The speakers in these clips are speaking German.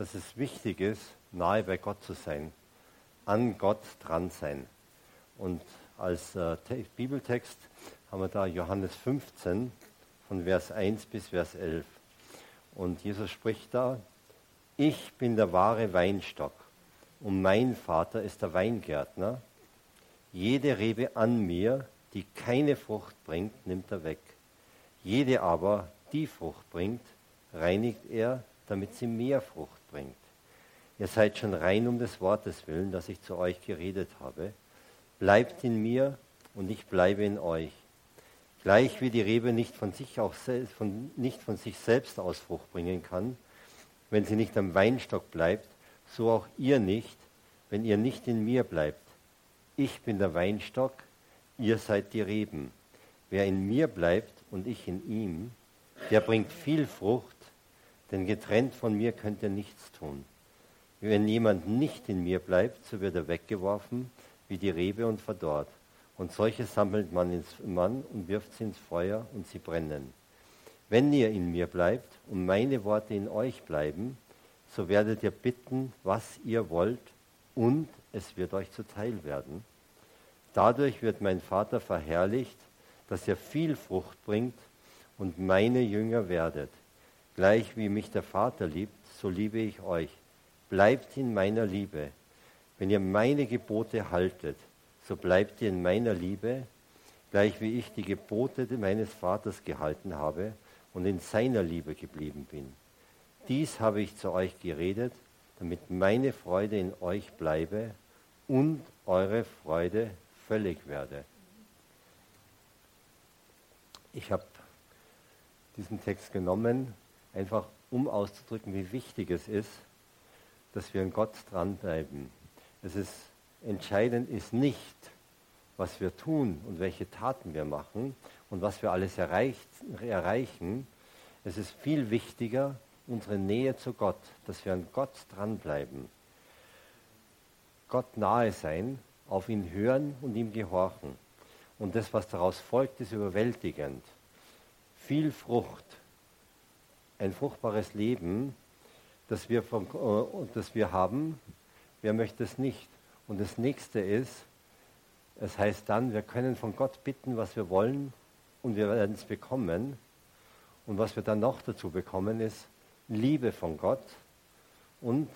dass es wichtig ist, nahe bei Gott zu sein, an Gott dran sein. Und als äh, Bibeltext haben wir da Johannes 15 von Vers 1 bis Vers 11. Und Jesus spricht da, ich bin der wahre Weinstock und mein Vater ist der Weingärtner. Jede Rebe an mir, die keine Frucht bringt, nimmt er weg. Jede aber, die Frucht bringt, reinigt er, damit sie mehr Frucht bringt. Ihr seid schon rein um des Wortes willen, das ich zu euch geredet habe. Bleibt in mir und ich bleibe in euch. Gleich wie die Rebe nicht von sich, auch von, nicht von sich selbst aus Frucht bringen kann, wenn sie nicht am Weinstock bleibt, so auch ihr nicht, wenn ihr nicht in mir bleibt. Ich bin der Weinstock, ihr seid die Reben. Wer in mir bleibt und ich in ihm, der bringt viel Frucht, denn getrennt von mir könnt ihr nichts tun. Wenn jemand nicht in mir bleibt, so wird er weggeworfen wie die Rebe und verdorrt. Und solche sammelt man ins Mann und wirft sie ins Feuer und sie brennen. Wenn ihr in mir bleibt und meine Worte in euch bleiben, so werdet ihr bitten, was ihr wollt, und es wird euch zuteil werden. Dadurch wird mein Vater verherrlicht, dass ihr viel Frucht bringt und meine Jünger werdet. Gleich wie mich der Vater liebt, so liebe ich euch. Bleibt in meiner Liebe. Wenn ihr meine Gebote haltet, so bleibt ihr in meiner Liebe, gleich wie ich die Gebote meines Vaters gehalten habe und in seiner Liebe geblieben bin. Dies habe ich zu euch geredet, damit meine Freude in euch bleibe und eure Freude völlig werde. Ich habe diesen Text genommen, einfach um auszudrücken, wie wichtig es ist, dass wir an Gott dranbleiben. Es ist entscheidend ist nicht, was wir tun und welche Taten wir machen und was wir alles erreicht, erreichen. Es ist viel wichtiger, unsere Nähe zu Gott, dass wir an Gott dranbleiben. Gott nahe sein, auf ihn hören und ihm gehorchen. Und das, was daraus folgt, ist überwältigend. Viel Frucht, ein fruchtbares Leben, das wir, von, äh, das wir haben. Wer möchte es nicht? Und das nächste ist, es heißt dann, wir können von Gott bitten, was wir wollen und wir werden es bekommen. Und was wir dann noch dazu bekommen, ist Liebe von Gott und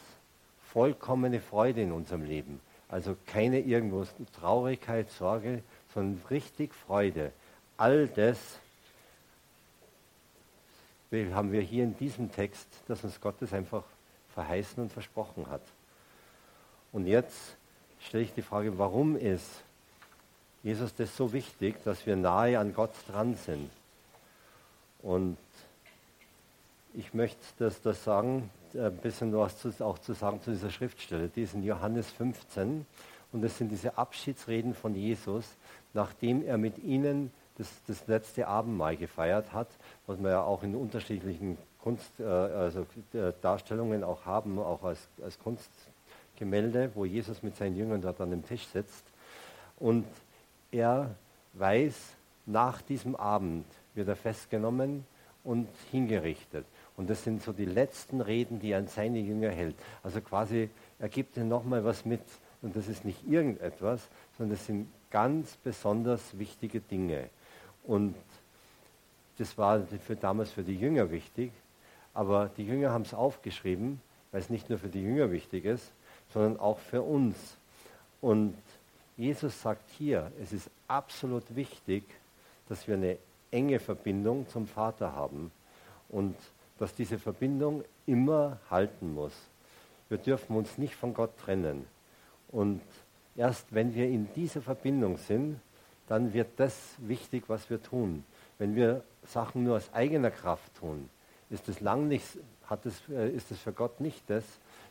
vollkommene Freude in unserem Leben. Also keine irgendwo Traurigkeit, Sorge, sondern richtig Freude. All das haben wir hier in diesem Text, dass uns Gott das einfach verheißen und versprochen hat. Und jetzt stelle ich die Frage, warum ist Jesus das so wichtig, dass wir nahe an Gott dran sind? Und ich möchte das, das sagen, ein bisschen was zu, auch zu sagen zu dieser Schriftstelle. Die ist in Johannes 15 und das sind diese Abschiedsreden von Jesus, nachdem er mit ihnen das, das letzte Abendmahl gefeiert hat, was wir ja auch in unterschiedlichen Kunst, äh, also äh, Darstellungen auch haben, auch als, als Kunstgemälde, wo Jesus mit seinen Jüngern dort an dem Tisch sitzt. Und er weiß, nach diesem Abend wird er festgenommen und hingerichtet. Und das sind so die letzten Reden, die er an seine Jünger hält. Also quasi, er gibt ihnen nochmal was mit. Und das ist nicht irgendetwas, sondern das sind ganz besonders wichtige Dinge. Und das war für damals für die Jünger wichtig, aber die Jünger haben es aufgeschrieben, weil es nicht nur für die Jünger wichtig ist, sondern auch für uns. Und Jesus sagt hier, es ist absolut wichtig, dass wir eine enge Verbindung zum Vater haben und dass diese Verbindung immer halten muss. Wir dürfen uns nicht von Gott trennen. Und erst wenn wir in dieser Verbindung sind, dann wird das wichtig, was wir tun. Wenn wir Sachen nur aus eigener Kraft tun, ist es lang nicht hat es, äh, ist es für Gott nicht das,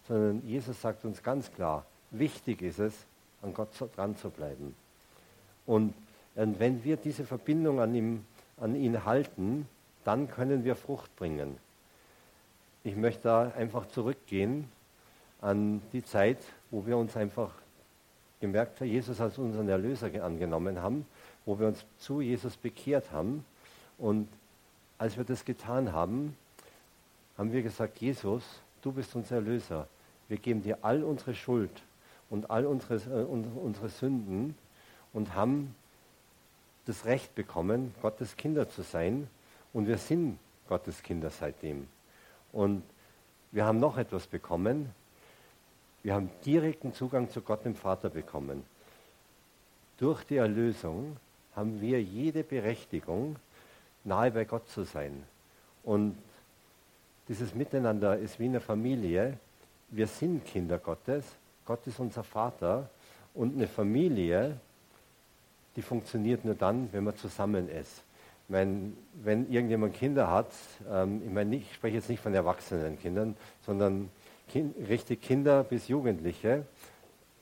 sondern Jesus sagt uns ganz klar, wichtig ist es, an Gott dran zu bleiben. Und, und wenn wir diese Verbindung an, ihm, an ihn halten, dann können wir Frucht bringen. Ich möchte da einfach zurückgehen an die Zeit, wo wir uns einfach gemerkt haben, Jesus als unseren Erlöser angenommen haben, wo wir uns zu Jesus bekehrt haben. Und als wir das getan haben, haben wir gesagt, Jesus, du bist unser Erlöser. Wir geben dir all unsere Schuld und all unsere, äh, unsere Sünden und haben das Recht bekommen, Gottes Kinder zu sein. Und wir sind Gottes Kinder seitdem. Und wir haben noch etwas bekommen. Wir haben direkten Zugang zu Gott dem Vater bekommen. Durch die Erlösung haben wir jede Berechtigung, nahe bei Gott zu sein. Und dieses Miteinander ist wie eine Familie. Wir sind Kinder Gottes. Gott ist unser Vater. Und eine Familie, die funktioniert nur dann, wenn man zusammen ist. Ich meine, wenn irgendjemand Kinder hat, ähm, ich meine, ich spreche jetzt nicht von erwachsenen Kindern, sondern kind, richtig Kinder bis Jugendliche,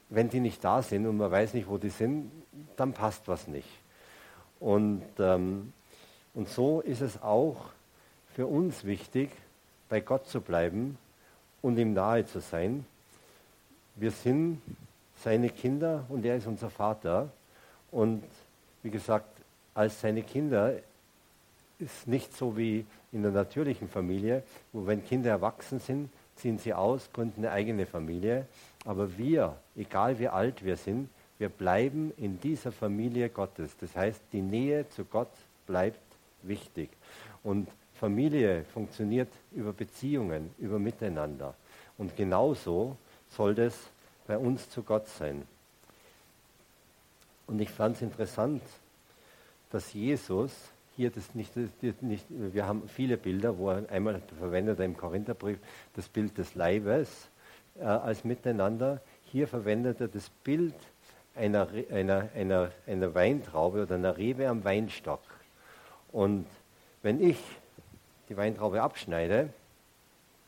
wenn die nicht da sind und man weiß nicht, wo die sind, dann passt was nicht. Und, ähm, und so ist es auch für uns wichtig, bei Gott zu bleiben und ihm nahe zu sein. Wir sind seine Kinder und er ist unser Vater. Und wie gesagt, als seine Kinder ist nicht so wie in der natürlichen Familie, wo wenn Kinder erwachsen sind, ziehen sie aus, gründen eine eigene Familie. Aber wir, egal wie alt wir sind, wir bleiben in dieser Familie Gottes. Das heißt, die Nähe zu Gott bleibt wichtig. Und Familie funktioniert über Beziehungen, über Miteinander. Und genauso soll das bei uns zu Gott sein. Und ich fand es interessant, dass Jesus hier das nicht, nicht, wir haben viele Bilder, wo einmal verwendet er im Korintherbrief das Bild des Leibes äh, als Miteinander. Hier verwendet er das Bild einer, einer, einer, einer Weintraube oder einer Rebe am Weinstock. Und wenn ich die Weintraube abschneide,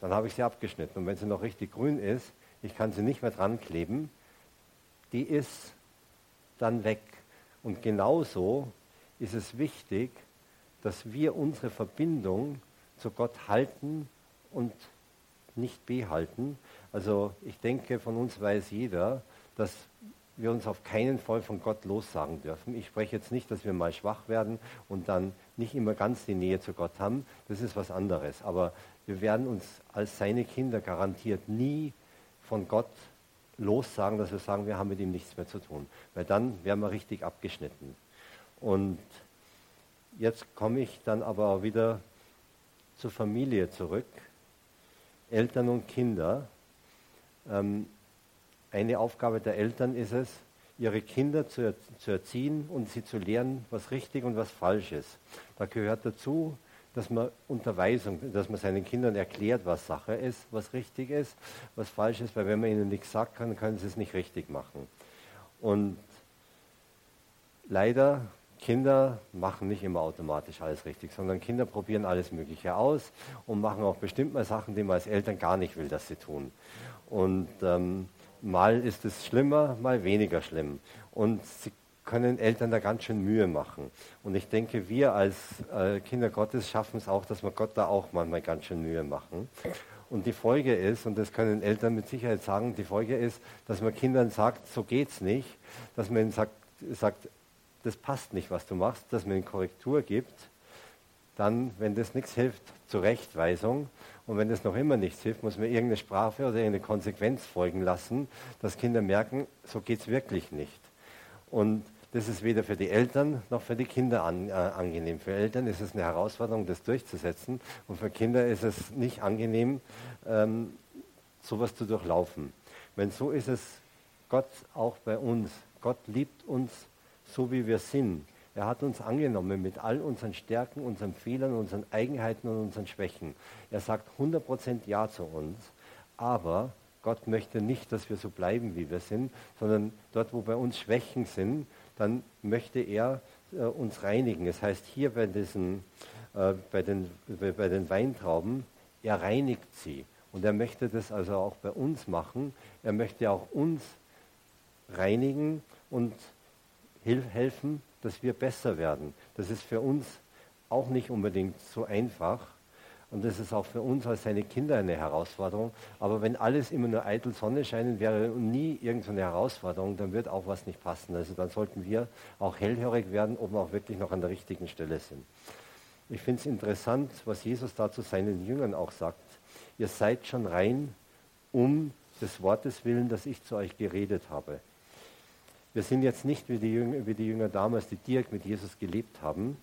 dann habe ich sie abgeschnitten. Und wenn sie noch richtig grün ist, ich kann sie nicht mehr dran kleben, die ist dann weg. Und genauso ist es wichtig, dass wir unsere Verbindung zu Gott halten und nicht behalten. Also ich denke, von uns weiß jeder, dass wir uns auf keinen Fall von Gott lossagen dürfen. Ich spreche jetzt nicht, dass wir mal schwach werden und dann nicht immer ganz die Nähe zu Gott haben. Das ist was anderes. Aber wir werden uns als seine Kinder garantiert nie von Gott lossagen, dass wir sagen, wir haben mit ihm nichts mehr zu tun. Weil dann wären wir richtig abgeschnitten. Und jetzt komme ich dann aber wieder zur Familie zurück. Eltern und Kinder. Ähm, eine Aufgabe der Eltern ist es, ihre Kinder zu, zu erziehen und sie zu lehren, was richtig und was falsch ist. Da gehört dazu, dass man Unterweisung, dass man seinen Kindern erklärt, was Sache ist, was richtig ist, was falsch ist, weil wenn man ihnen nichts sagt, dann können sie es nicht richtig machen. Und leider, Kinder machen nicht immer automatisch alles richtig, sondern Kinder probieren alles Mögliche aus und machen auch bestimmt mal Sachen, die man als Eltern gar nicht will, dass sie tun. Und ähm, Mal ist es schlimmer, mal weniger schlimm. Und sie können Eltern da ganz schön Mühe machen. Und ich denke, wir als äh, Kinder Gottes schaffen es auch, dass wir Gott da auch manchmal ganz schön Mühe machen. Und die Folge ist, und das können Eltern mit Sicherheit sagen, die Folge ist, dass man Kindern sagt, so geht's nicht, dass man ihnen sagt, sagt das passt nicht, was du machst, dass man ihnen Korrektur gibt, dann, wenn das nichts hilft, Zurechtweisung und wenn das noch immer nichts hilft, muss man irgendeine Sprache oder irgendeine Konsequenz folgen lassen, dass Kinder merken, so geht es wirklich nicht. Und das ist weder für die Eltern noch für die Kinder an, äh, angenehm. Für Eltern ist es eine Herausforderung, das durchzusetzen. Und für Kinder ist es nicht angenehm, ähm, sowas zu durchlaufen. Wenn so ist es Gott auch bei uns. Gott liebt uns so, wie wir sind. Er hat uns angenommen mit all unseren Stärken, unseren Fehlern, unseren Eigenheiten und unseren Schwächen. Er sagt 100% Ja zu uns, aber Gott möchte nicht, dass wir so bleiben, wie wir sind, sondern dort, wo bei uns Schwächen sind, dann möchte er äh, uns reinigen. Das heißt, hier bei, diesen, äh, bei, den, bei, bei den Weintrauben er reinigt sie. Und er möchte das also auch bei uns machen. Er möchte auch uns reinigen und helfen, dass wir besser werden. Das ist für uns auch nicht unbedingt so einfach. Und das ist auch für uns als seine Kinder eine Herausforderung. Aber wenn alles immer nur eitel Sonne scheinen wäre und nie irgendeine Herausforderung, dann wird auch was nicht passen. Also dann sollten wir auch hellhörig werden, ob wir auch wirklich noch an der richtigen Stelle sind. Ich finde es interessant, was Jesus da zu seinen Jüngern auch sagt. Ihr seid schon rein um des Wortes willen, das ich zu euch geredet habe. Wir sind jetzt nicht wie die Jünger, wie die Jünger damals, die direkt mit Jesus gelebt haben.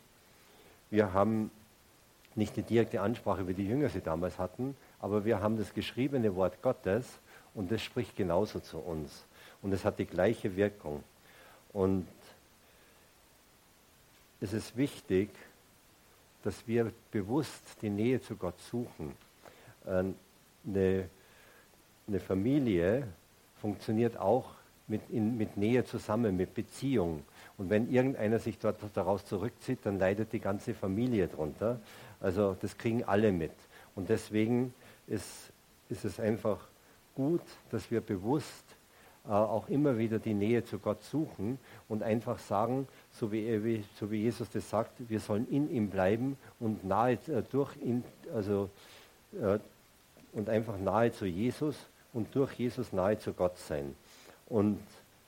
Wir haben nicht die direkte Ansprache, wie die Jünger sie damals hatten, aber wir haben das geschriebene Wort Gottes und das spricht genauso zu uns. Und es hat die gleiche Wirkung. Und es ist wichtig, dass wir bewusst die Nähe zu Gott suchen. Eine, eine Familie funktioniert auch mit, in, mit Nähe zusammen, mit Beziehung. Und wenn irgendeiner sich dort daraus zurückzieht, dann leidet die ganze Familie darunter. Also das kriegen alle mit. Und deswegen ist, ist es einfach gut, dass wir bewusst äh, auch immer wieder die Nähe zu Gott suchen und einfach sagen, so wie, wie, so wie Jesus das sagt, wir sollen in ihm bleiben und nahe äh, durch ihn, also äh, und einfach nahe zu Jesus und durch Jesus nahe zu Gott sein. Und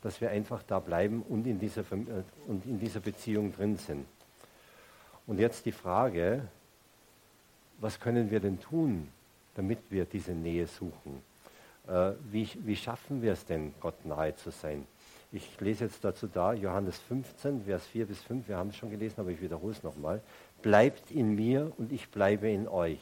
dass wir einfach da bleiben und in dieser, äh, und in dieser Beziehung drin sind. Und jetzt die Frage, was können wir denn tun, damit wir diese Nähe suchen? Äh, wie, wie schaffen wir es denn, Gott nahe zu sein? Ich lese jetzt dazu da, Johannes 15, Vers 4 bis 5, wir haben es schon gelesen, aber ich wiederhole es nochmal. Bleibt in mir und ich bleibe in euch.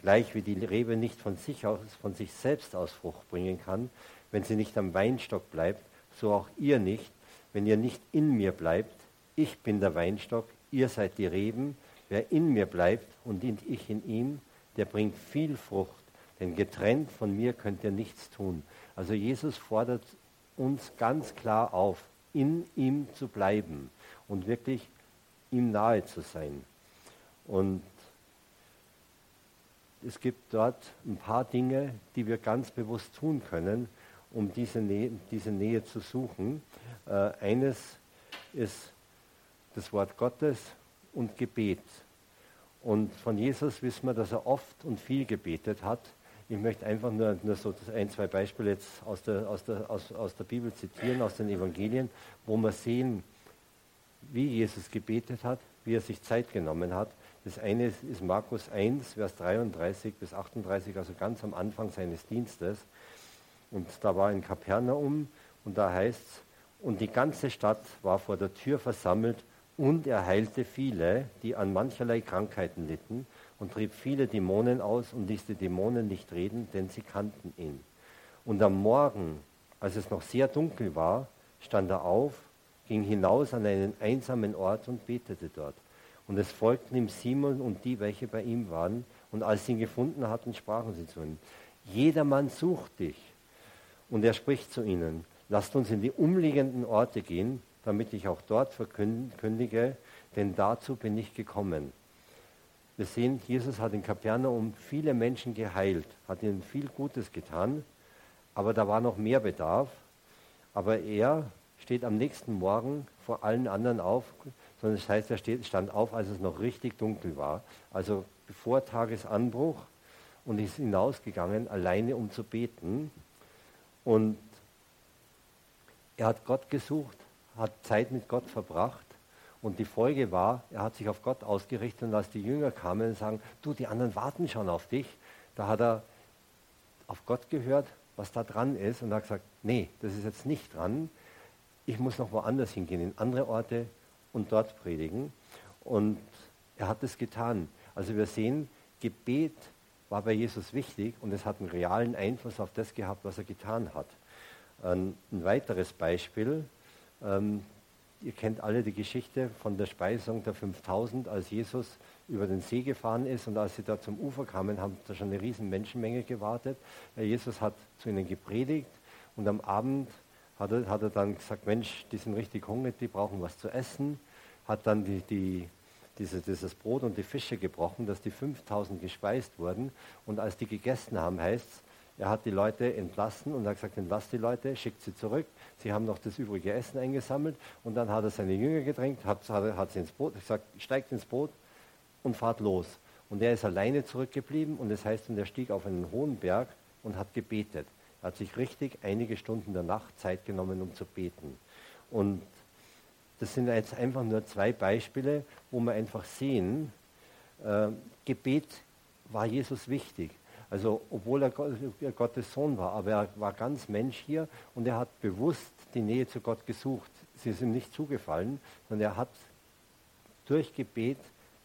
Gleich wie die Rebe nicht von sich, aus, von sich selbst aus Frucht bringen kann, wenn sie nicht am Weinstock bleibt, so auch ihr nicht, wenn ihr nicht in mir bleibt. Ich bin der Weinstock, ihr seid die Reben. Wer in mir bleibt und ich in ihm, der bringt viel Frucht. Denn getrennt von mir könnt ihr nichts tun. Also Jesus fordert uns ganz klar auf, in ihm zu bleiben und wirklich ihm nahe zu sein. Und es gibt dort ein paar Dinge, die wir ganz bewusst tun können, um diese Nähe, diese Nähe zu suchen. Äh, eines ist das Wort Gottes und Gebet. Und von Jesus wissen wir, dass er oft und viel gebetet hat. Ich möchte einfach nur, nur so ein, zwei Beispiele jetzt aus der, aus, der, aus, aus der Bibel zitieren, aus den Evangelien, wo wir sehen, wie Jesus gebetet hat, wie er sich Zeit genommen hat. Das eine ist, ist Markus 1, Vers 33 bis 38, also ganz am Anfang seines Dienstes. Und da war in Kapernaum und da heißt es, und die ganze Stadt war vor der Tür versammelt und er heilte viele, die an mancherlei Krankheiten litten und trieb viele Dämonen aus und ließ die Dämonen nicht reden, denn sie kannten ihn. Und am Morgen, als es noch sehr dunkel war, stand er auf, ging hinaus an einen einsamen Ort und betete dort. Und es folgten ihm Simon und die, welche bei ihm waren. Und als sie ihn gefunden hatten, sprachen sie zu ihm, jedermann sucht dich. Und er spricht zu ihnen, lasst uns in die umliegenden Orte gehen, damit ich auch dort verkündige, denn dazu bin ich gekommen. Wir sehen, Jesus hat in Kapernaum viele Menschen geheilt, hat ihnen viel Gutes getan, aber da war noch mehr Bedarf. Aber er steht am nächsten Morgen vor allen anderen auf, sondern das heißt, er steht, stand auf, als es noch richtig dunkel war, also bevor Tagesanbruch und ist hinausgegangen, alleine um zu beten. Und er hat Gott gesucht, hat Zeit mit Gott verbracht. Und die Folge war, er hat sich auf Gott ausgerichtet und als die Jünger kamen und sagen, du, die anderen warten schon auf dich, da hat er auf Gott gehört, was da dran ist und hat gesagt, nee, das ist jetzt nicht dran, ich muss noch woanders hingehen, in andere Orte und dort predigen. Und er hat es getan. Also wir sehen, Gebet war bei Jesus wichtig und es hat einen realen Einfluss auf das gehabt, was er getan hat. Ein, weiteres Beispiel, ähm, ihr kennt alle die Geschichte von der Speisung der 5000, als Jesus über den See gefahren ist und als sie da zum Ufer kamen, haben da schon eine riesen Menschenmenge gewartet. Jesus hat zu ihnen gepredigt und am Abend hat er, hat er dann gesagt, Mensch, die sind richtig hungrig, die brauchen was zu essen. Hat dann die, die diese, dieses Brot und die Fische gebrochen, dass die 5000 gespeist wurden. Und als die gegessen haben, heißt es, er hat die Leute entlassen und hat gesagt, entlasst die Leute, schickt sie zurück. Sie haben noch das übrige Essen eingesammelt und dann hat er seine Jünger gedrängt, hat, hat, sie ins Boot, gesagt, steigt ins Boot und fahrt los. Und er ist alleine zurückgeblieben und das heißt, und er stieg auf einen hohen Berg und hat gebetet. Er hat sich richtig einige Stunden der Nacht Zeit genommen, um zu beten. Und das sind jetzt einfach nur zwei Beispiele, wo wir einfach sehen, äh, Gebet war Jesus wichtig. Also obwohl er Gottes Sohn war, aber er war ganz Mensch hier und er hat bewusst die Nähe zu Gott gesucht. Sie ist ihm nicht zugefallen, sondern er hat durch Gebet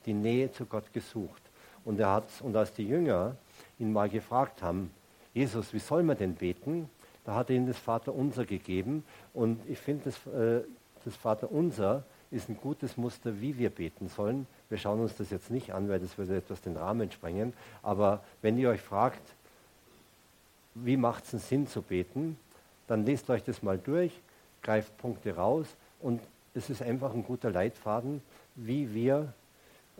die Nähe zu Gott gesucht. Und, er hat, und als die Jünger ihn mal gefragt haben, Jesus, wie soll man denn beten? Da hat er ihnen das Vaterunser gegeben. Und ich finde, das, äh, das Vaterunser ist ein gutes Muster, wie wir beten sollen. Wir schauen uns das jetzt nicht an, weil das würde etwas den Rahmen sprengen. Aber wenn ihr euch fragt, wie macht es einen Sinn zu beten, dann lest euch das mal durch, greift Punkte raus und es ist einfach ein guter Leitfaden, wie wir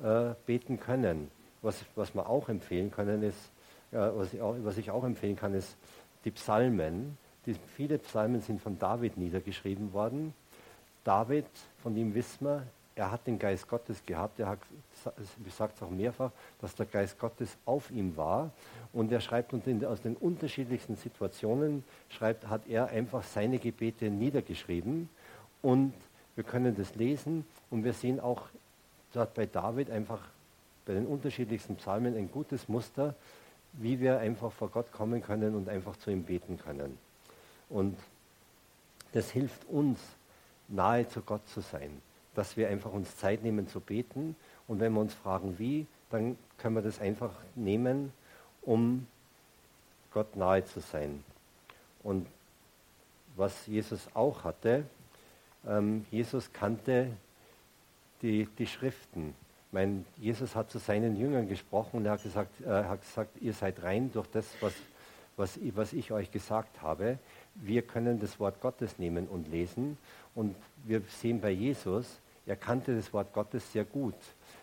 äh, beten können. Was, was wir auch empfehlen können, ist, äh, was, ich auch, was ich auch empfehlen kann, ist die Psalmen. Die, viele Psalmen sind von David niedergeschrieben worden. David, von ihm wissen wir, er hat den Geist Gottes gehabt. Er hat, sage es auch mehrfach, dass der Geist Gottes auf ihm war. Und er schreibt und in, aus den unterschiedlichsten Situationen schreibt, hat er einfach seine Gebete niedergeschrieben. Und wir können das lesen und wir sehen auch dort bei David einfach bei den unterschiedlichsten Psalmen ein gutes Muster, wie wir einfach vor Gott kommen können und einfach zu ihm beten können. Und das hilft uns, nahe zu Gott zu sein dass wir einfach uns Zeit nehmen zu beten. Und wenn wir uns fragen, wie, dann können wir das einfach nehmen, um Gott nahe zu sein. Und was Jesus auch hatte, ähm, Jesus kannte die, die Schriften. Mein, Jesus hat zu seinen Jüngern gesprochen und er hat gesagt, äh, hat gesagt ihr seid rein durch das, was, was, was ich euch gesagt habe. Wir können das Wort Gottes nehmen und lesen. Und wir sehen bei Jesus, er kannte das Wort Gottes sehr gut.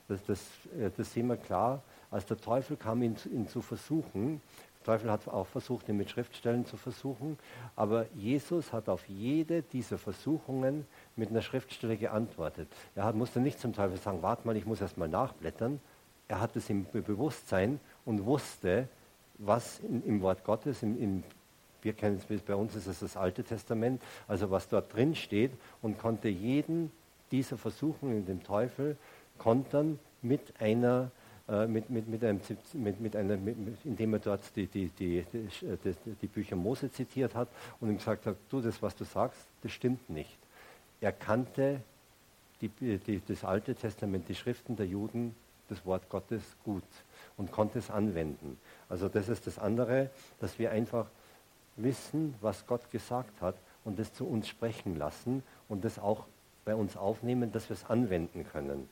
Das, das, äh, das sehen wir klar. Als der Teufel kam, ihn, ihn zu versuchen, der Teufel hat auch versucht, ihn mit Schriftstellen zu versuchen, aber Jesus hat auf jede dieser Versuchungen mit einer Schriftstelle geantwortet. Er hat, musste nicht zum Teufel sagen, warte mal, ich muss erst mal nachblättern. Er hat es im Bewusstsein und wusste, was im Wort Gottes, in, in, wir kennen es, bei uns ist es das Alte Testament, also was dort drin steht und konnte jeden dieser Versuchungen dem Teufel kontern mit einer äh, mit, mit, mit einem, mit, mit einer, mit, indem er dort die, die, die, die, die Bücher Mose zitiert hat und ihm gesagt hat, du, das, was du sagst, das stimmt nicht. Er kannte die, die, das Alte Testament, die Schriften der Juden, das Wort Gottes gut und konnte es anwenden. Also das ist das andere, dass wir einfach wissen, was Gott gesagt hat und das zu uns sprechen lassen und das auch bei uns aufnehmen, dass wir es anwenden können.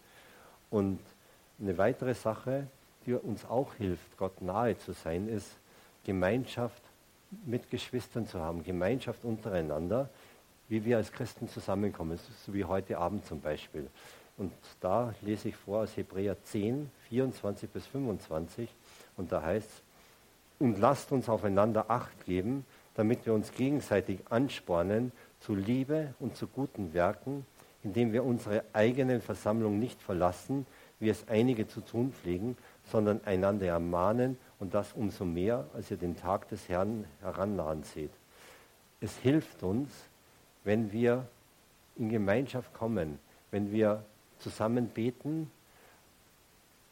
Und eine weitere Sache, die uns auch hilft, Gott nahe zu sein, ist Gemeinschaft mit Geschwistern zu haben, Gemeinschaft untereinander, wie wir als Christen zusammenkommen, so wie heute Abend zum Beispiel. Und da lese ich vor aus Hebräer 10, 24 bis 25, und da heißt es, und lasst uns aufeinander Acht geben, damit wir uns gegenseitig anspornen zu Liebe und zu guten Werken, indem wir unsere eigenen Versammlung nicht verlassen, wie es einige zu tun pflegen, sondern einander ermahnen und das umso mehr, als ihr den Tag des Herrn herannahen seht. Es hilft uns, wenn wir in Gemeinschaft kommen, wenn wir zusammen beten,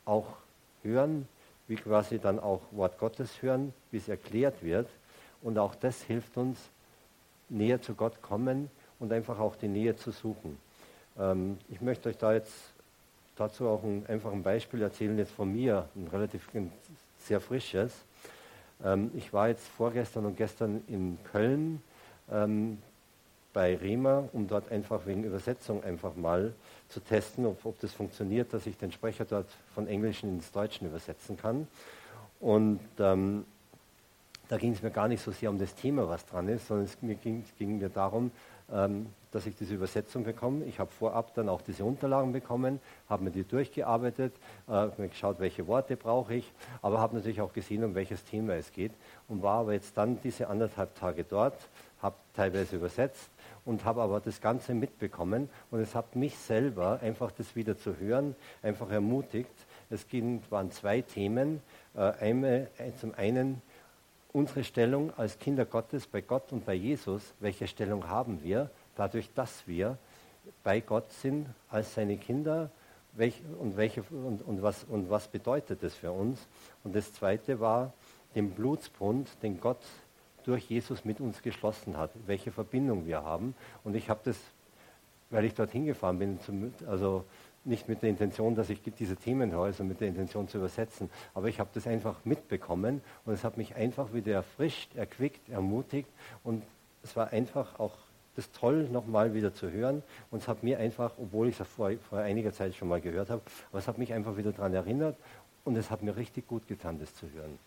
auch hören, wie quasi dann auch Wort Gottes hören, wie es erklärt wird. Und auch das hilft uns, näher zu Gott kommen und einfach auch die Nähe zu suchen. Ähm, ich möchte euch da jetzt dazu auch ein, einfach ein Beispiel erzählen, jetzt von mir, ein relativ ein sehr frisches. Ähm, ich war jetzt vorgestern und gestern in Köln ähm, bei Rema, um dort einfach wegen Übersetzung einfach mal zu testen, ob, ob das funktioniert, dass ich den Sprecher dort von Englischen ins Deutschen übersetzen kann. Und ähm, da ging es mir gar nicht so sehr um das Thema, was dran ist, sondern es ging, ging mir darum, ähm, dass ich diese Übersetzung bekomme. Ich habe vorab dann auch diese Unterlagen bekommen, habe mir die durchgearbeitet, äh, geschaut, welche Worte brauche ich, aber habe natürlich auch gesehen, um welches Thema es geht und war aber jetzt dann diese anderthalb Tage dort, habe teilweise übersetzt und habe aber das Ganze mitbekommen und es hat mich selber einfach das wieder zu hören, einfach ermutigt. Es waren zwei Themen. Äh, einmal, äh, zum einen unsere Stellung als Kinder Gottes bei Gott und bei Jesus. Welche Stellung haben wir? dadurch, dass wir bei Gott sind als seine Kinder welch, und, welche, und, und, was, und was bedeutet das für uns. Und das Zweite war den Blutsbund, den Gott durch Jesus mit uns geschlossen hat, welche Verbindung wir haben. Und ich habe das, weil ich dorthin gefahren bin, zum, also nicht mit der Intention, dass ich diese Themen höre, sondern mit der Intention zu übersetzen. Aber ich habe das einfach mitbekommen und es hat mich einfach wieder erfrischt, erquickt, ermutigt und es war einfach auch das toll, nochmal wieder zu hören. Und es hat mir einfach, obwohl ich es vor, vor einiger Zeit schon mal gehört habe, aber es hat mich einfach wieder daran erinnert und es hat mir richtig gut getan, das zu hören.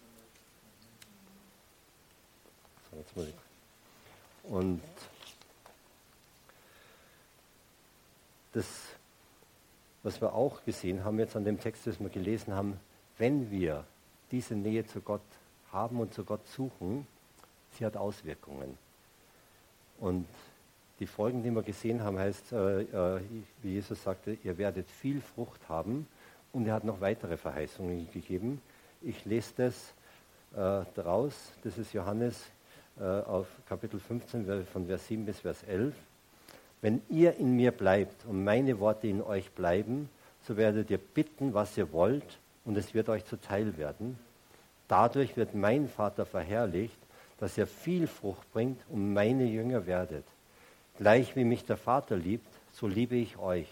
So, jetzt muss ich. Und das, was wir auch gesehen haben jetzt an dem Text, das wir gelesen haben, wenn wir diese Nähe zu Gott haben und zu Gott suchen, sie hat Auswirkungen. Und die Folgen, die wir gesehen haben, heißt, äh, äh, wie Jesus sagte, ihr werdet viel Frucht haben. Und er hat noch weitere Verheißungen gegeben. Ich lese das äh, daraus. Das ist Johannes auf Kapitel 15 von Vers 7 bis Vers 11. Wenn ihr in mir bleibt und meine Worte in euch bleiben, so werdet ihr bitten, was ihr wollt, und es wird euch zuteil werden. Dadurch wird mein Vater verherrlicht, dass ihr viel Frucht bringt und meine Jünger werdet. Gleich wie mich der Vater liebt, so liebe ich euch.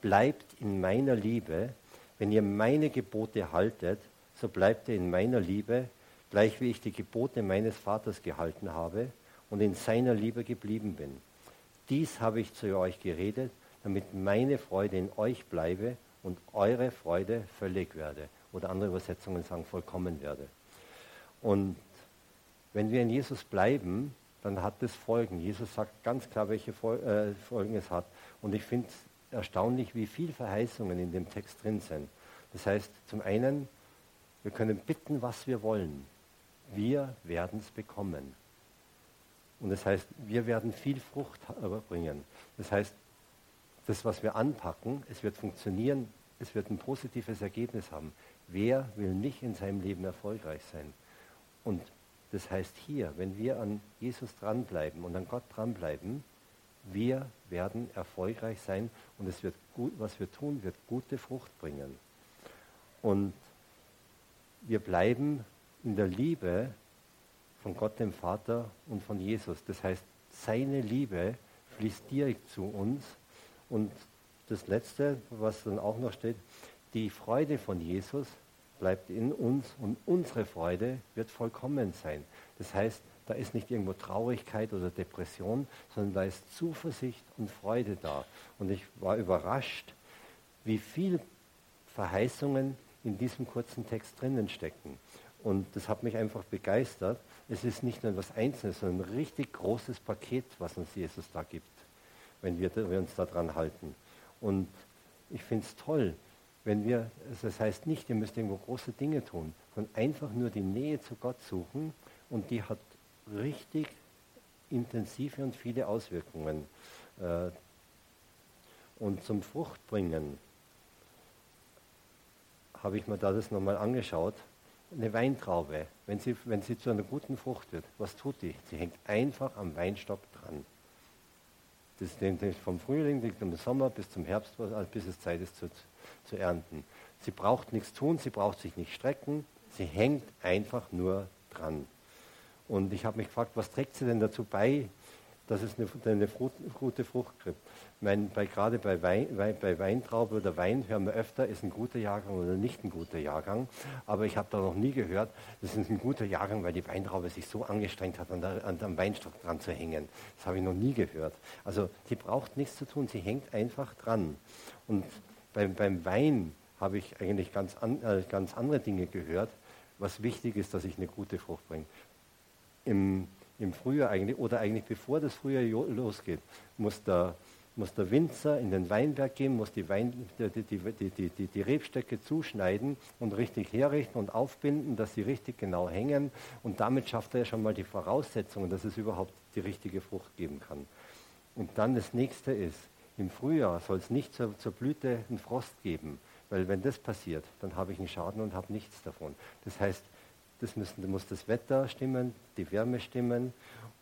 Bleibt in meiner Liebe. Wenn ihr meine Gebote haltet, so bleibt ihr in meiner Liebe, gleich wie ich die Gebote meines Vaters gehalten habe und in seiner Liebe geblieben bin. Dies habe ich zu euch geredet, damit meine Freude in euch bleibe und eure Freude völlig werde. Oder andere Übersetzungen sagen vollkommen werde. Und wenn wir in Jesus bleiben, dann hat das Folgen. Jesus sagt ganz klar, welche äh, Folgen es hat. Und ich finde es erstaunlich, wie viele Verheißungen in dem Text drin sind. Das heißt, zum einen, wir können bitten, was wir wollen. Wir werden es bekommen. Und das heißt, wir werden viel Frucht bringen. Das heißt, das, was wir anpacken, es wird funktionieren, es wird ein positives Ergebnis haben. Wer will nicht in seinem Leben erfolgreich sein? Und das heißt hier, wenn wir an Jesus dranbleiben und an Gott dranbleiben, wir werden erfolgreich sein und es wird gut, was wir tun, wird gute Frucht bringen. Und wir bleiben in der Liebe von Gott dem Vater und von Jesus. Das heißt, seine Liebe fließt direkt zu uns. Und das Letzte, was dann auch noch steht, die Freude von Jesus bleibt in uns und unsere Freude wird vollkommen sein. Das heißt, da ist nicht irgendwo Traurigkeit oder Depression, sondern da ist Zuversicht und Freude da. Und ich war überrascht, wie viele Verheißungen in diesem kurzen Text drinnen stecken. Und das hat mich einfach begeistert. Es ist nicht nur etwas Einzelnes, sondern ein richtig großes Paket, was uns Jesus da gibt, wenn wir, wir uns daran halten. Und ich finde es toll, wenn wir, also das heißt nicht, ihr müsst irgendwo große Dinge tun, sondern einfach nur die Nähe zu Gott suchen und die hat richtig intensive und viele Auswirkungen. Äh, und zum Fruchtbringen habe ich mir da das nochmal angeschaut. Eine Weintraube, wenn sie, wenn sie zu einer guten Frucht wird, was tut die? Sie hängt einfach am Weinstock dran. Das ist vom Frühling im Sommer bis zum Herbst, bis es Zeit ist zu, zu ernten. Sie braucht nichts tun, sie braucht sich nicht strecken, sie hängt einfach nur dran. Und ich habe mich gefragt, was trägt sie denn dazu bei, dass es eine, eine gute Frucht gibt? Ich meine, bei, gerade bei, Wein, bei Weintraube oder Wein hören wir öfter, ist ein guter Jahrgang oder nicht ein guter Jahrgang. Aber ich habe da noch nie gehört, das ist ein guter Jahrgang, weil die Weintraube sich so angestrengt hat, an, der, an dem Weinstock dran zu hängen. Das habe ich noch nie gehört. Also sie braucht nichts zu tun, sie hängt einfach dran. Und beim, beim Wein habe ich eigentlich ganz, an, äh, ganz andere Dinge gehört, was wichtig ist, dass ich eine gute Frucht bringe. Im im Frühjahr eigentlich, oder eigentlich bevor das Frühjahr losgeht, muss der, muss der Winzer in den Weinberg gehen, muss die, Wein, die, die, die, die, Rebstöcke zuschneiden und richtig herrichten und aufbinden, dass sie richtig genau hängen. Und damit schafft er ja schon mal die Voraussetzungen, dass es überhaupt die richtige Frucht geben kann. Und dann das nächste ist, im Frühjahr soll es nicht zur, zur Blüte einen Frost geben, weil wenn das passiert, dann habe ich einen Schaden und habe nichts davon. Das heißt, das müssen, muss das Wetter stimmen, die Wärme stimmen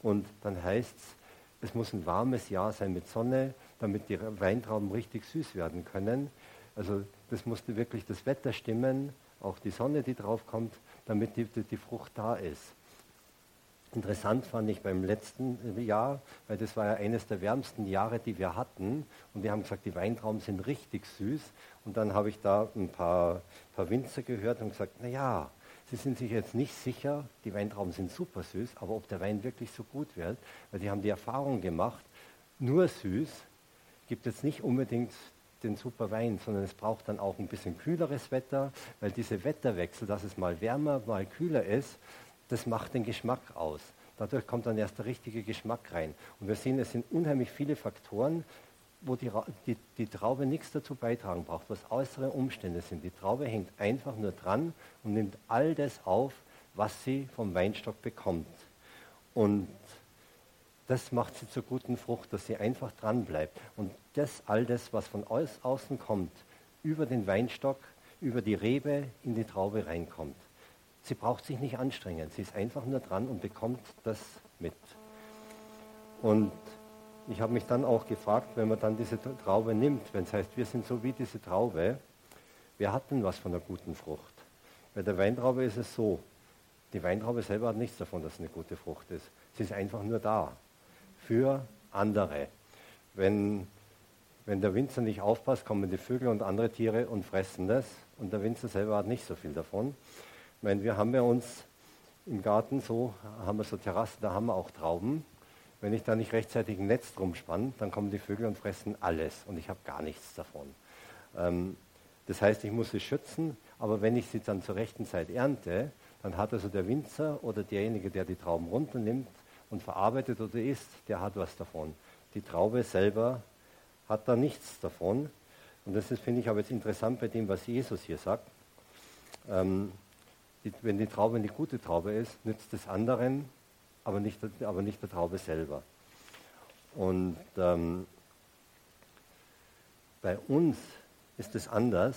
und dann heißt es, es muss ein warmes Jahr sein mit Sonne, damit die Weintrauben richtig süß werden können. Also das musste wirklich das Wetter stimmen, auch die Sonne, die drauf kommt, damit die, die, die Frucht da ist. Interessant fand ich beim letzten Jahr, weil das war ja eines der wärmsten Jahre, die wir hatten. Und wir haben gesagt, die Weintrauben sind richtig süß. Und dann habe ich da ein paar, paar Winzer gehört und gesagt, naja, Sie sind sich jetzt nicht sicher, die Weintrauben sind super süß, aber ob der Wein wirklich so gut wird, weil die haben die Erfahrung gemacht, nur süß gibt es nicht unbedingt den super Wein, sondern es braucht dann auch ein bisschen kühleres Wetter, weil diese Wetterwechsel, dass es mal wärmer, mal kühler ist, das macht den Geschmack aus. Dadurch kommt dann erst der richtige Geschmack rein. Und wir sehen, es sind unheimlich viele Faktoren, wo die, die, die, Traube nichts dazu beitragen braucht, was äußere Umstände sind. Die Traube hängt einfach nur dran und nimmt all das auf, was sie vom Weinstock bekommt. Und das macht sie zur guten Frucht, dass sie einfach dran bleibt. Und das, all das, was von außen kommt, über den Weinstock, über die Rebe in die Traube reinkommt. Sie braucht sich nicht anstrengen, sie ist einfach nur dran und bekommt das mit. Und ich habe mich dann auch gefragt, wenn man dann diese Traube nimmt, wenn es heißt, wir sind so wie diese Traube, wer hat denn was von der guten Frucht? Bei der Weintraube ist es so, die Weintraube selber hat nichts davon, dass es eine gute Frucht ist. Sie ist einfach nur da für andere. Wenn, wenn der Winzer nicht aufpasst, kommen die Vögel und andere Tiere und fressen das und der Winzer selber hat nicht so viel davon. Ich meine, wir haben ja uns im Garten so, haben wir so Terrassen, da haben wir auch Trauben wenn ich da nicht rechtzeitig ein Netz drum spanne, dann kommen die Vögel und fressen alles und ich habe gar nichts davon. Ähm, das heißt, ich muss sie schützen, aber wenn ich sie dann zur rechten Zeit ernte, dann hat also der Winzer oder derjenige, der die Trauben runternimmt und verarbeitet oder isst, der hat was davon. Die Traube selber hat da nichts davon. Und das finde ich aber jetzt interessant bei dem, was Jesus hier sagt. Ähm, die, wenn die Traube eine gute Traube ist, nützt es anderen aber nicht, aber nicht der Traube selber. Und ähm, bei uns ist es anders.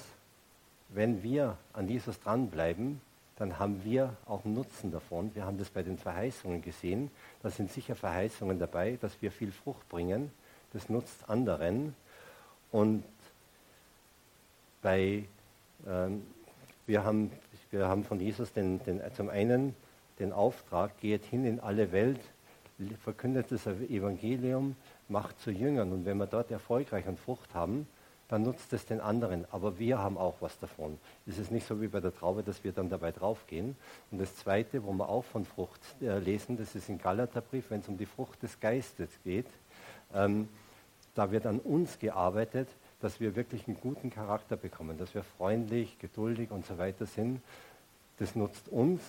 Wenn wir an Jesus dranbleiben, dann haben wir auch einen Nutzen davon. Wir haben das bei den Verheißungen gesehen. Da sind sicher Verheißungen dabei, dass wir viel Frucht bringen. Das nutzt anderen. Und bei, ähm, wir, haben, wir haben von Jesus den, den, zum einen den Auftrag, geht hin in alle Welt, verkündet das Evangelium, macht zu Jüngern. Und wenn wir dort erfolgreich und Frucht haben, dann nutzt es den anderen. Aber wir haben auch was davon. Es ist nicht so wie bei der Traube, dass wir dann dabei draufgehen. Und das Zweite, wo wir auch von Frucht äh, lesen, das ist im Galaterbrief, wenn es um die Frucht des Geistes geht. Ähm, da wird an uns gearbeitet, dass wir wirklich einen guten Charakter bekommen, dass wir freundlich, geduldig und so weiter sind. Das nutzt uns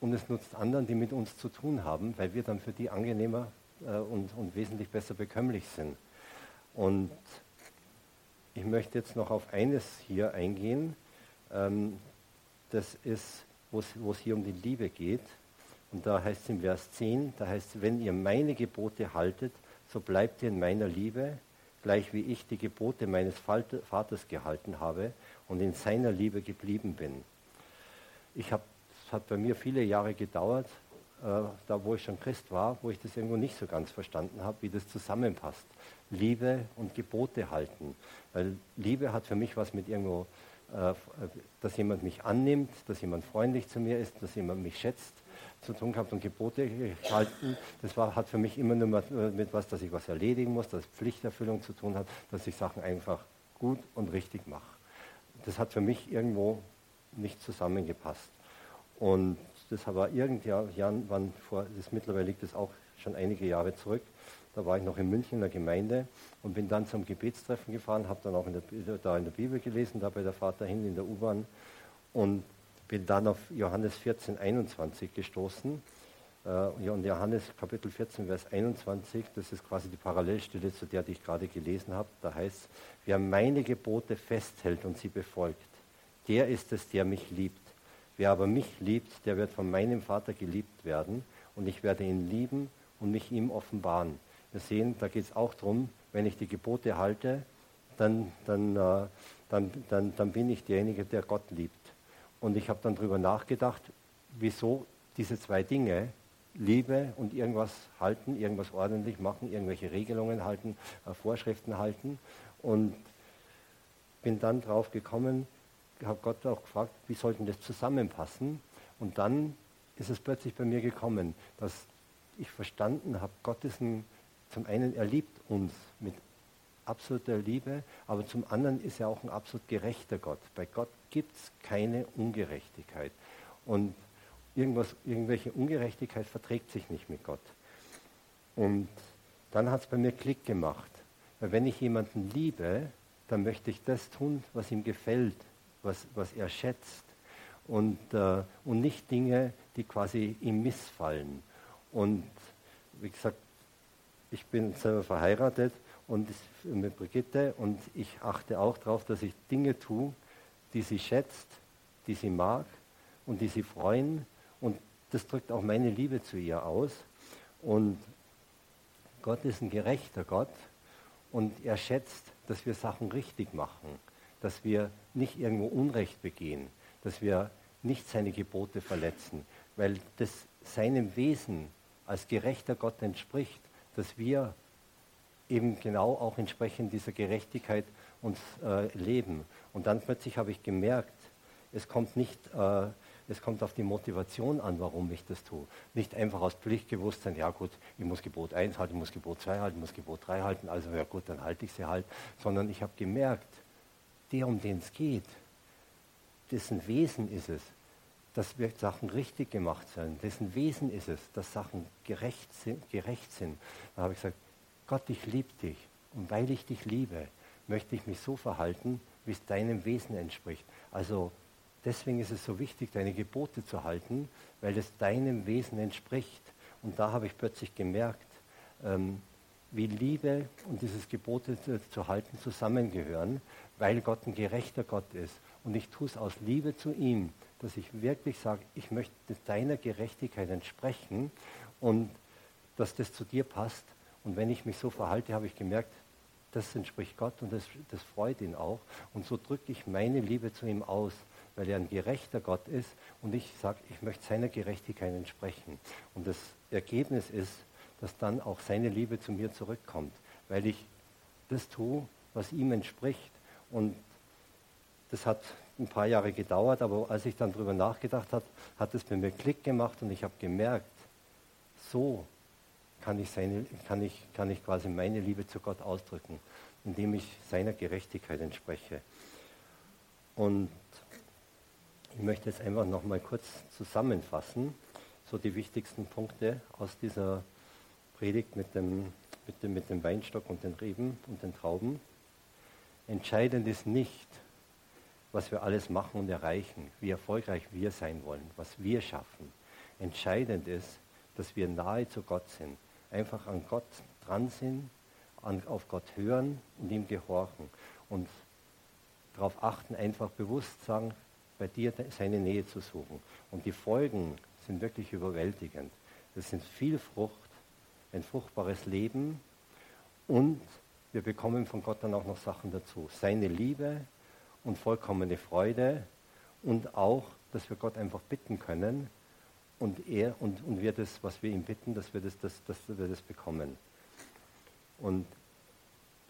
und es nutzt anderen, die mit uns zu tun haben, weil wir dann für die angenehmer äh, und, und wesentlich besser bekömmlich sind. Und ich möchte jetzt noch auf eines hier eingehen. Ähm, das ist, wo es hier um die Liebe geht. Und da heißt es im Vers 10, da heißt es, wenn ihr meine Gebote haltet, so bleibt ihr in meiner Liebe, gleich wie ich die Gebote meines Vaters gehalten habe und in seiner Liebe geblieben bin. Ich habe hat bei mir viele Jahre gedauert, äh, da wo ich schon Christ war, wo ich das irgendwo nicht so ganz verstanden habe, wie das zusammenpasst. Liebe und Gebote halten. Weil Liebe hat für mich was mit irgendwo, äh, dass jemand mich annimmt, dass jemand freundlich zu mir ist, dass jemand mich schätzt, zu tun gehabt und Gebote halten. Das war, hat für mich immer nur mit, äh, mit was, dass ich was erledigen muss, dass Pflichterfüllung zu tun hat, dass ich Sachen einfach gut und richtig mache. Das hat für mich irgendwo nicht zusammengepasst. Und das war irgendwann vor, das mittlerweile liegt es auch schon einige Jahre zurück. Da war ich noch in München in der Gemeinde und bin dann zum Gebetstreffen gefahren, habe dann auch in der, da in der Bibel gelesen, da bei der Vater hin in der U-Bahn und bin dann auf Johannes 14, 21 gestoßen. äh, und Johannes Kapitel 14, Vers 21, das ist quasi die Parallelstelle zu der, die ich gerade gelesen habe. Da heißt es, wer meine Gebote festhält und sie befolgt, der ist es, der mich liebt. Wer aber mich liebt, der wird von meinem Vater geliebt werden und ich werde ihn lieben und mich ihm offenbaren. Wir sehen, da geht es auch darum, wenn ich die Gebote halte, dann, dann, äh, dann, dann, dann bin ich derjenige, der Gott liebt. Und ich habe dann darüber nachgedacht, wieso diese zwei Dinge, Liebe und irgendwas halten, irgendwas ordentlich machen, irgendwelche Regelungen halten, äh, Vorschriften halten. Und bin dann drauf gekommen, habe Gott auch gefragt, wie sollten das zusammenpassen? Und dann ist es plötzlich bei mir gekommen, dass ich verstanden habe, Gott ist ein, zum einen, er liebt uns mit absoluter Liebe, aber zum anderen ist er auch ein absolut gerechter Gott. Bei Gott gibt es keine Ungerechtigkeit. Und irgendwas, irgendwelche Ungerechtigkeit verträgt sich nicht mit Gott. Und dann hat es bei mir Klick gemacht. Weil wenn ich jemanden liebe, dann möchte ich das tun, was ihm gefällt, was, was er schätzt. Und, äh, und nicht Dinge, die quasi ihm missfallen. Und wie gesagt, ich bin selber verheiratet und mit Brigitte und ich achte auch darauf, dass ich Dinge tue, die sie schätzt, die sie mag und die sie freuen und das drückt auch meine Liebe zu ihr aus. Und Gott ist ein gerechter Gott und er schätzt, dass wir Sachen richtig machen, dass wir nicht irgendwo Unrecht begehen, dass wir nicht seine Gebote verletzen, weil das seinem Wesen als gerechter Gott entspricht, dass wir eben genau auch entsprechend dieser Gerechtigkeit uns äh, leben. Und dann plötzlich habe ich gemerkt, es kommt nicht äh, es kommt auf die Motivation an, warum ich das tue. Nicht einfach aus Pflichtbewusstsein, ja gut, ich muss Gebot 1 halten, ich muss Gebot 2 halten, ich muss Gebot 3 halten, also ja gut, dann halte ich sie halt. Sondern ich habe gemerkt, der, um den es geht, dessen Wesen ist es, dass wir Sachen richtig gemacht sind. Dessen Wesen ist es, dass Sachen gerecht sind. Gerecht sind. Da habe ich gesagt, Gott, ich liebe dich. Und weil ich dich liebe, möchte ich mich so verhalten, wie es deinem Wesen entspricht. Also Deswegen ist es so wichtig, deine Gebote zu halten, weil es deinem Wesen entspricht. Und da habe ich plötzlich gemerkt, ähm, wie Liebe und dieses Gebote zu, zu, halten zusammengehören, weil Gott ein gerechter Gott ist. Und ich tue es aus Liebe zu ihm, dass ich wirklich sage, ich möchte deiner Gerechtigkeit entsprechen und dass das zu dir passt. Und wenn ich mich so verhalte, habe ich gemerkt, das entspricht Gott und das, das freut ihn auch. Und so drücke ich meine Liebe zu ihm aus weil er ein gerechter Gott ist und ich sage, ich möchte seiner Gerechtigkeit entsprechen. Und das Ergebnis ist, dass dann auch seine Liebe zu mir zurückkommt, weil ich das tue, was ihm entspricht. Und das hat ein paar Jahre gedauert, aber als ich dann darüber nachgedacht habe, hat es bei mir Klick gemacht und ich habe gemerkt, so kann ich, seine, kann, ich, kann ich quasi meine Liebe zu Gott ausdrücken, indem ich seiner Gerechtigkeit entspreche. Und ich möchte jetzt einfach noch mal kurz zusammenfassen, so die wichtigsten Punkte aus dieser Predigt mit dem, mit dem, mit dem Weinstock und den Reben und den Trauben. Entscheidend ist nicht, was wir alles machen und erreichen, wie erfolgreich wir sein wollen, was wir schaffen. Entscheidend ist, dass wir nahe zu Gott sind, einfach an Gott dran sind, an, auf Gott hören und ihm gehorchen und darauf achten, einfach bewusst sagen, bei dir seine Nähe zu suchen. Und die Folgen sind wirklich überwältigend. Das sind viel Frucht, ein fruchtbares Leben und wir bekommen von Gott dann auch noch Sachen dazu. Seine Liebe und vollkommene Freude und auch, dass wir Gott einfach bitten können und er und, und wir das, was wir ihm bitten, dass wir das, das, dass wir das bekommen. Und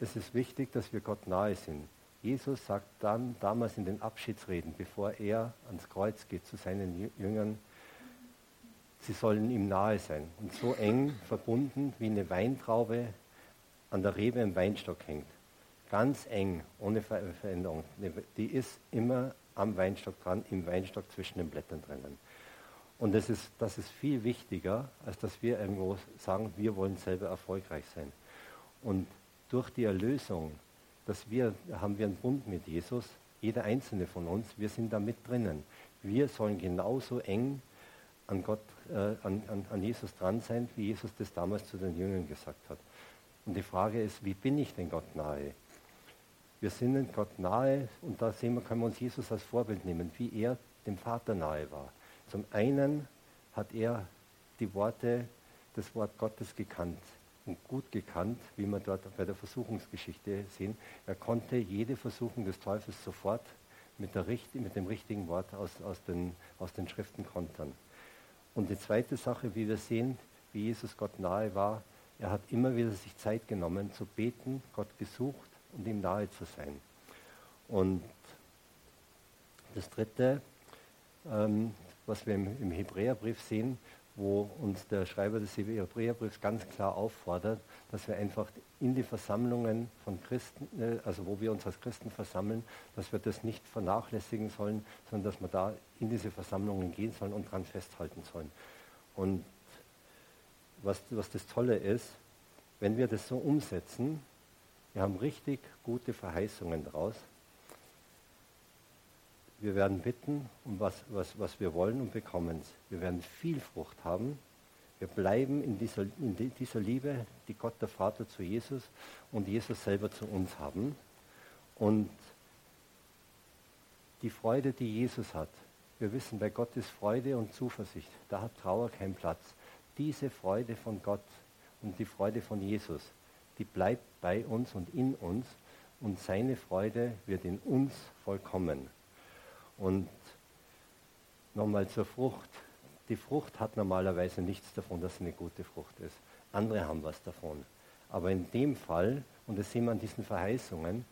es ist wichtig, dass wir Gott nahe sind. Jesus sagt dann damals in den Abschiedsreden, bevor er ans Kreuz geht zu seinen Jüngern, sie sollen ihm nahe sein und so eng verbunden, wie eine Weintraube an der Rebe im Weinstock hängt. Ganz eng, ohne Veränderung. Die ist immer am Weinstock dran, im Weinstock zwischen den Blättern drinnen. Und das ist, das ist viel wichtiger, als dass wir irgendwo sagen, wir wollen selber erfolgreich sein. Und durch die Erlösung dass wir, haben wir einen Bund mit Jesus, jeder einzelne von uns, wir sind da mit drinnen. Wir sollen genauso eng an, Gott, äh, an, an, an Jesus dran sein, wie Jesus das damals zu den Jüngern gesagt hat. Und die Frage ist, wie bin ich denn Gott nahe? Wir sind Gott nahe und da sehen wir, können wir uns Jesus als Vorbild nehmen, wie er dem Vater nahe war. Zum einen hat er die Worte, das Wort Gottes gekannt und gut gekannt, wie wir dort bei der Versuchungsgeschichte sehen. Er konnte jede Versuchung des Teufels sofort mit, der, mit dem richtigen Wort aus, aus, den, aus den Schriften kontern. Und die zweite Sache, wie wir sehen, wie Jesus Gott nahe war, er hat immer wieder sich Zeit genommen zu beten, Gott gesucht und ihm nahe zu sein. Und das Dritte, ähm, was wir im, im Hebräerbrief sehen, wo uns der Schreiber des Hebräerbriefs ganz klar auffordert, dass wir einfach in die Versammlungen von Christen, äh, also wo wir uns als Christen versammeln, dass wir das nicht vernachlässigen sollen, sondern dass wir da in diese Versammlungen gehen sollen und daran festhalten sollen. Und was, was das Tolle ist, wenn wir das so umsetzen, wir haben richtig gute Verheißungen daraus. Wir werden bitten um was, was, was wir wollen und bekommen es. Wir werden viel Frucht haben. Wir bleiben in dieser, in dieser Liebe, die Gott der Vater zu Jesus und Jesus selber zu uns haben. Und die Freude, die Jesus hat, wir wissen, bei Gott ist Freude und Zuversicht. Da hat Trauer keinen Platz. Diese Freude von Gott und die Freude von Jesus, die bleibt bei uns und in uns und seine Freude wird in uns vollkommen. Und nochmal zur Frucht. Die Frucht hat normalerweise nichts davon, dass sie eine gute Frucht ist. Andere haben was davon. Aber in dem Fall, und das sehen wir an diesen Verheißungen,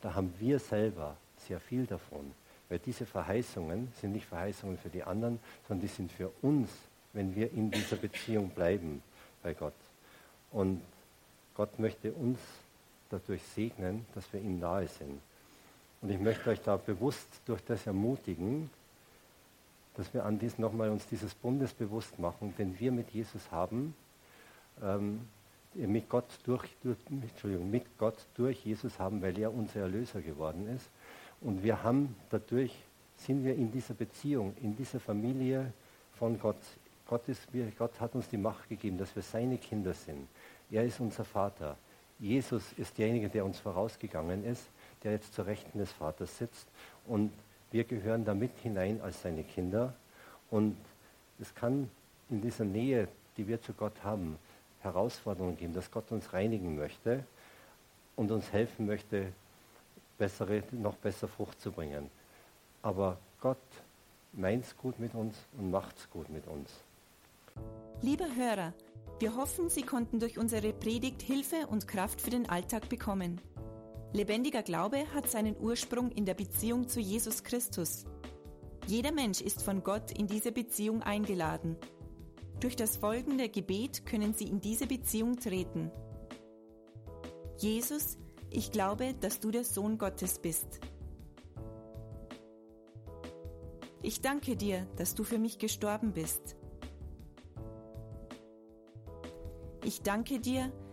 da haben wir selber sehr viel davon. Weil diese Verheißungen sind nicht Verheißungen für die anderen, sondern die sind für uns, wenn wir in dieser Beziehung bleiben bei Gott. Und Gott möchte uns dadurch segnen, dass wir ihm nahe sind. Und ich möchte euch da bewusst durch das ermutigen, dass wir an dies nochmal uns dieses Bundes bewusst machen, den wir mit Jesus haben, ähm, mit, Gott durch, durch, Entschuldigung, mit Gott durch Jesus haben, weil er unser Erlöser geworden ist. Und wir haben dadurch, sind wir in dieser Beziehung, in dieser Familie von Gott. Gott, ist, Gott hat uns die Macht gegeben, dass wir seine Kinder sind. Er ist unser Vater. Jesus ist derjenige, der uns vorausgegangen ist, der jetzt zur Rechten des Vaters sitzt. Und wir gehören da mit hinein als seine Kinder. Und es kann in dieser Nähe, die wir zu Gott haben, Herausforderungen geben, dass Gott uns reinigen möchte und uns helfen möchte, bessere, noch besser Frucht zu bringen. Aber Gott meint es gut mit uns und macht es gut mit uns. Lieber Hörer, wir hoffen, Sie konnten durch unsere Predigt Hilfe und Kraft für den Alltag bekommen. Lebendiger Glaube hat seinen Ursprung in der Beziehung zu Jesus Christus. Jeder Mensch ist von Gott in diese Beziehung eingeladen. Durch das folgende Gebet können Sie in diese Beziehung treten. Jesus, ich glaube, dass du der Sohn Gottes bist. Ich danke dir, dass du für mich gestorben bist. Ich danke dir,